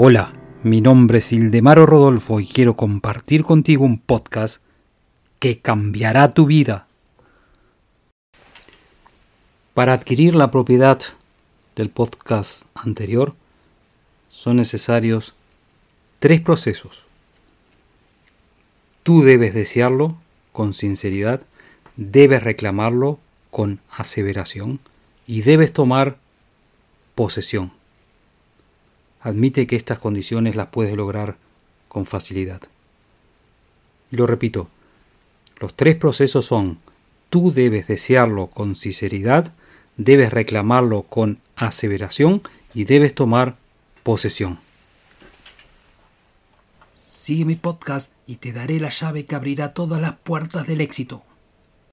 Hola, mi nombre es Ildemaro Rodolfo y quiero compartir contigo un podcast que cambiará tu vida. Para adquirir la propiedad del podcast anterior son necesarios tres procesos. Tú debes desearlo con sinceridad, debes reclamarlo con aseveración y debes tomar posesión. Admite que estas condiciones las puedes lograr con facilidad. Y lo repito, los tres procesos son, tú debes desearlo con sinceridad, debes reclamarlo con aseveración y debes tomar posesión. Sigue mi podcast y te daré la llave que abrirá todas las puertas del éxito.